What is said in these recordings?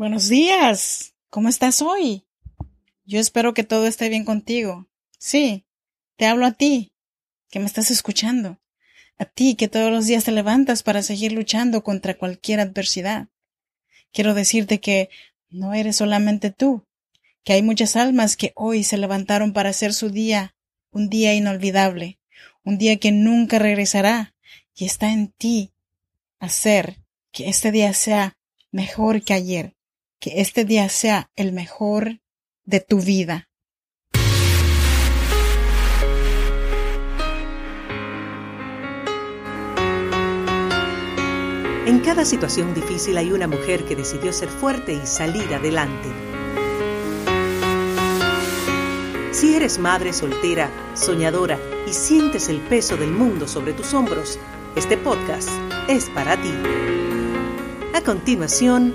Buenos días. ¿Cómo estás hoy? Yo espero que todo esté bien contigo. Sí, te hablo a ti, que me estás escuchando. A ti que todos los días te levantas para seguir luchando contra cualquier adversidad. Quiero decirte que no eres solamente tú, que hay muchas almas que hoy se levantaron para hacer su día un día inolvidable, un día que nunca regresará, y está en ti hacer que este día sea mejor que ayer, que este día sea el mejor de tu vida. En cada situación difícil hay una mujer que decidió ser fuerte y salir adelante. Si eres madre soltera, soñadora y sientes el peso del mundo sobre tus hombros, este podcast es para ti. A continuación,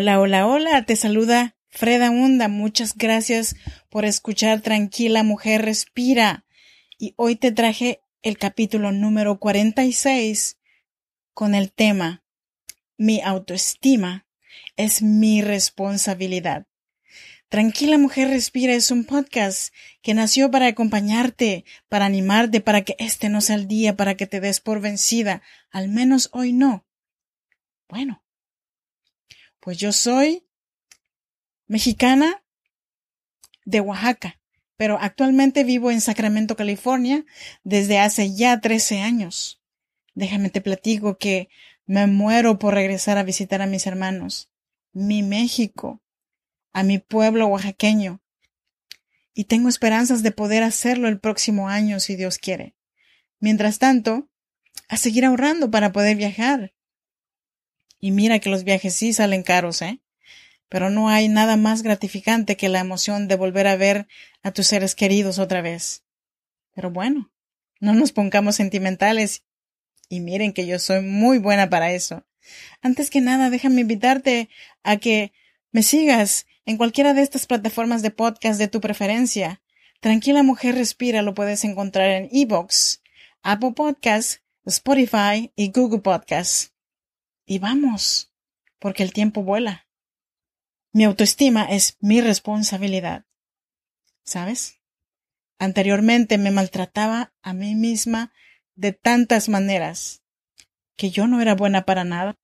Hola, hola, hola, te saluda Freda Hunda. Muchas gracias por escuchar Tranquila Mujer Respira. Y hoy te traje el capítulo número 46 con el tema Mi autoestima es mi responsabilidad. Tranquila Mujer Respira es un podcast que nació para acompañarte, para animarte, para que este no sea el día, para que te des por vencida. Al menos hoy no. Bueno, pues yo soy mexicana de Oaxaca, pero actualmente vivo en Sacramento, California, desde hace ya 13 años. Déjame te platico que me muero por regresar a visitar a mis hermanos, mi México, a mi pueblo oaxaqueño. Y tengo esperanzas de poder hacerlo el próximo año, si Dios quiere. Mientras tanto, a seguir ahorrando para poder viajar. Y mira que los viajes sí salen caros, ¿eh? Pero no hay nada más gratificante que la emoción de volver a ver a tus seres queridos otra vez. Pero bueno, no nos pongamos sentimentales. Y miren que yo soy muy buena para eso. Antes que nada, déjame invitarte a que me sigas en cualquiera de estas plataformas de podcast de tu preferencia. Tranquila Mujer Respira lo puedes encontrar en Evox, Apple Podcasts, Spotify y Google Podcasts. Y vamos, porque el tiempo vuela. Mi autoestima es mi responsabilidad. ¿Sabes? Anteriormente me maltrataba a mí misma de tantas maneras, que yo no era buena para nada,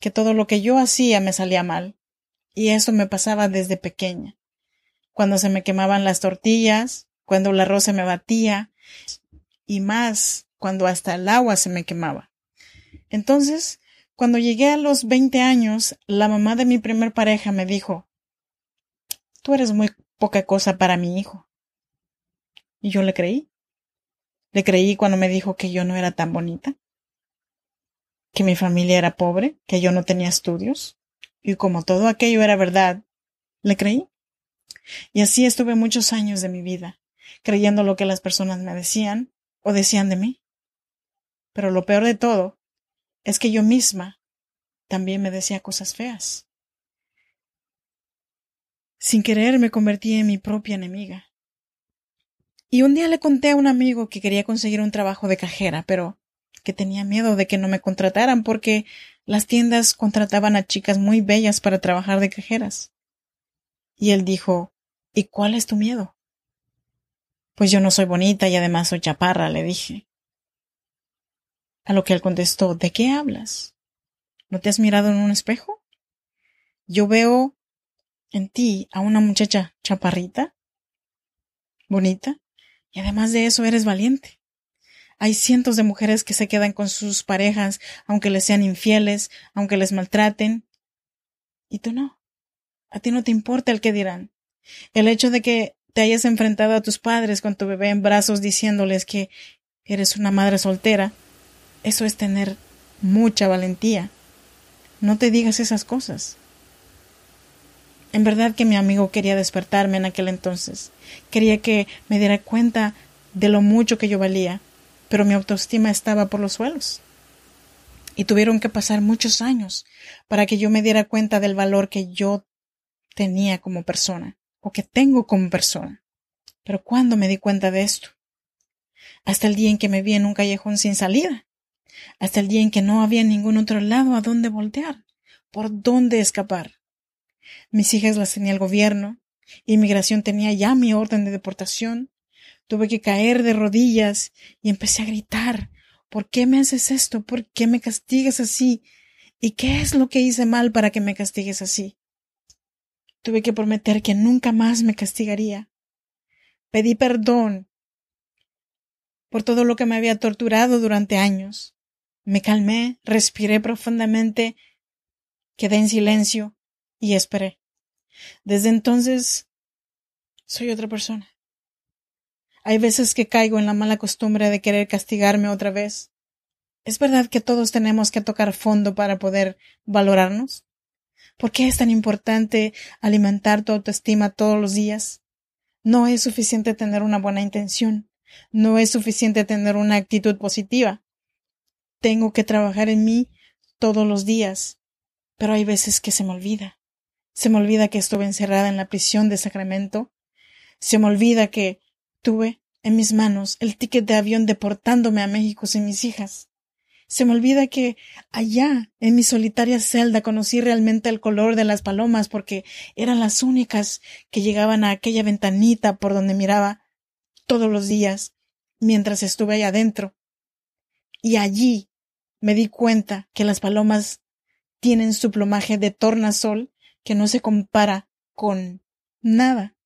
que todo lo que yo hacía me salía mal. Y eso me pasaba desde pequeña. Cuando se me quemaban las tortillas, cuando el arroz se me batía, y más cuando hasta el agua se me quemaba. Entonces cuando llegué a los 20 años, la mamá de mi primer pareja me dijo, Tú eres muy poca cosa para mi hijo. Y yo le creí. Le creí cuando me dijo que yo no era tan bonita, que mi familia era pobre, que yo no tenía estudios. Y como todo aquello era verdad, le creí. Y así estuve muchos años de mi vida, creyendo lo que las personas me decían o decían de mí. Pero lo peor de todo es que yo misma también me decía cosas feas. Sin querer me convertí en mi propia enemiga. Y un día le conté a un amigo que quería conseguir un trabajo de cajera, pero que tenía miedo de que no me contrataran porque las tiendas contrataban a chicas muy bellas para trabajar de cajeras. Y él dijo ¿Y cuál es tu miedo? Pues yo no soy bonita y además soy chaparra, le dije. A lo que él contestó ¿De qué hablas? ¿No te has mirado en un espejo? Yo veo en ti a una muchacha chaparrita, bonita, y además de eso eres valiente. Hay cientos de mujeres que se quedan con sus parejas, aunque les sean infieles, aunque les maltraten. Y tú no. A ti no te importa el que dirán. El hecho de que te hayas enfrentado a tus padres con tu bebé en brazos diciéndoles que eres una madre soltera, eso es tener mucha valentía. No te digas esas cosas. En verdad que mi amigo quería despertarme en aquel entonces. Quería que me diera cuenta de lo mucho que yo valía, pero mi autoestima estaba por los suelos. Y tuvieron que pasar muchos años para que yo me diera cuenta del valor que yo tenía como persona, o que tengo como persona. Pero ¿cuándo me di cuenta de esto? Hasta el día en que me vi en un callejón sin salida. Hasta el día en que no había ningún otro lado a dónde voltear, por dónde escapar. Mis hijas las tenía el gobierno, inmigración tenía ya mi orden de deportación. Tuve que caer de rodillas y empecé a gritar ¿Por qué me haces esto? ¿Por qué me castigas así? ¿Y qué es lo que hice mal para que me castigues así? Tuve que prometer que nunca más me castigaría. Pedí perdón por todo lo que me había torturado durante años. Me calmé, respiré profundamente, quedé en silencio y esperé. Desde entonces soy otra persona. Hay veces que caigo en la mala costumbre de querer castigarme otra vez. ¿Es verdad que todos tenemos que tocar fondo para poder valorarnos? ¿Por qué es tan importante alimentar tu autoestima todos los días? No es suficiente tener una buena intención. No es suficiente tener una actitud positiva. Tengo que trabajar en mí todos los días. Pero hay veces que se me olvida. Se me olvida que estuve encerrada en la prisión de Sacramento. Se me olvida que Tuve en mis manos el ticket de avión deportándome a México sin mis hijas. Se me olvida que allá, en mi solitaria celda, conocí realmente el color de las palomas porque eran las únicas que llegaban a aquella ventanita por donde miraba todos los días mientras estuve allá adentro. Y allí me di cuenta que las palomas tienen su plumaje de tornasol que no se compara con nada.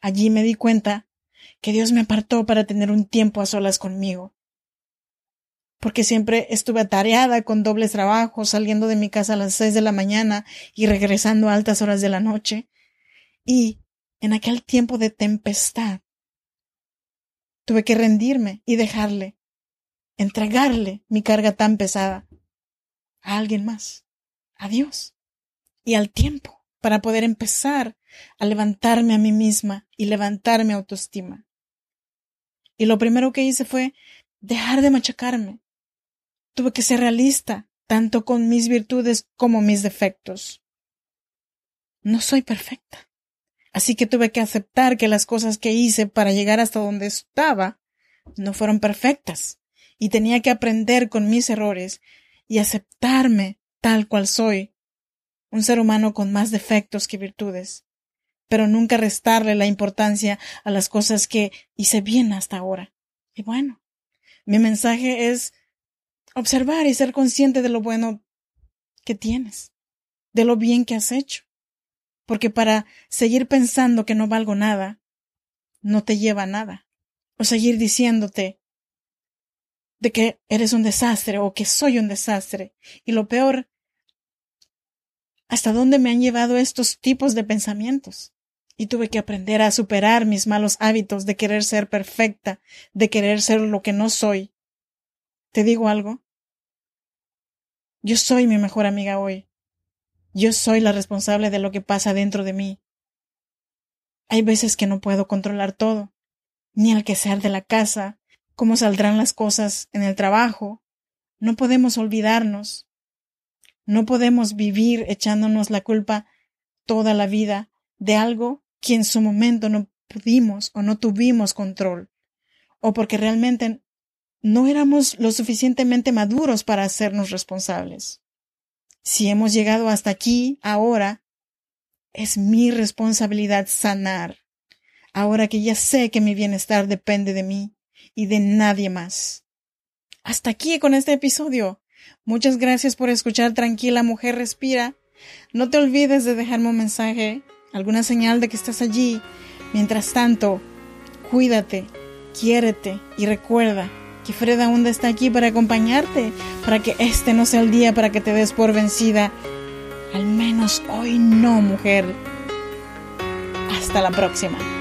Allí me di cuenta que Dios me apartó para tener un tiempo a solas conmigo. Porque siempre estuve atareada con dobles trabajos, saliendo de mi casa a las seis de la mañana y regresando a altas horas de la noche. Y en aquel tiempo de tempestad tuve que rendirme y dejarle, entregarle mi carga tan pesada a alguien más, a Dios y al tiempo para poder empezar a levantarme a mí misma y levantar mi autoestima. Y lo primero que hice fue dejar de machacarme. Tuve que ser realista, tanto con mis virtudes como mis defectos. No soy perfecta. Así que tuve que aceptar que las cosas que hice para llegar hasta donde estaba no fueron perfectas. Y tenía que aprender con mis errores y aceptarme tal cual soy un ser humano con más defectos que virtudes, pero nunca restarle la importancia a las cosas que hice bien hasta ahora. Y bueno, mi mensaje es observar y ser consciente de lo bueno que tienes, de lo bien que has hecho, porque para seguir pensando que no valgo nada, no te lleva a nada, o seguir diciéndote de que eres un desastre o que soy un desastre, y lo peor hasta dónde me han llevado estos tipos de pensamientos. Y tuve que aprender a superar mis malos hábitos de querer ser perfecta, de querer ser lo que no soy. ¿Te digo algo? Yo soy mi mejor amiga hoy. Yo soy la responsable de lo que pasa dentro de mí. Hay veces que no puedo controlar todo, ni el quehacer de la casa, cómo saldrán las cosas en el trabajo. No podemos olvidarnos no podemos vivir echándonos la culpa toda la vida de algo que en su momento no pudimos o no tuvimos control, o porque realmente no éramos lo suficientemente maduros para hacernos responsables. Si hemos llegado hasta aquí, ahora, es mi responsabilidad sanar, ahora que ya sé que mi bienestar depende de mí y de nadie más. Hasta aquí con este episodio. Muchas gracias por escuchar Tranquila Mujer Respira. No te olvides de dejarme un mensaje, alguna señal de que estás allí. Mientras tanto, cuídate, quiérete y recuerda que Freda Hunda está aquí para acompañarte, para que este no sea el día para que te des por vencida. Al menos hoy no, mujer. Hasta la próxima.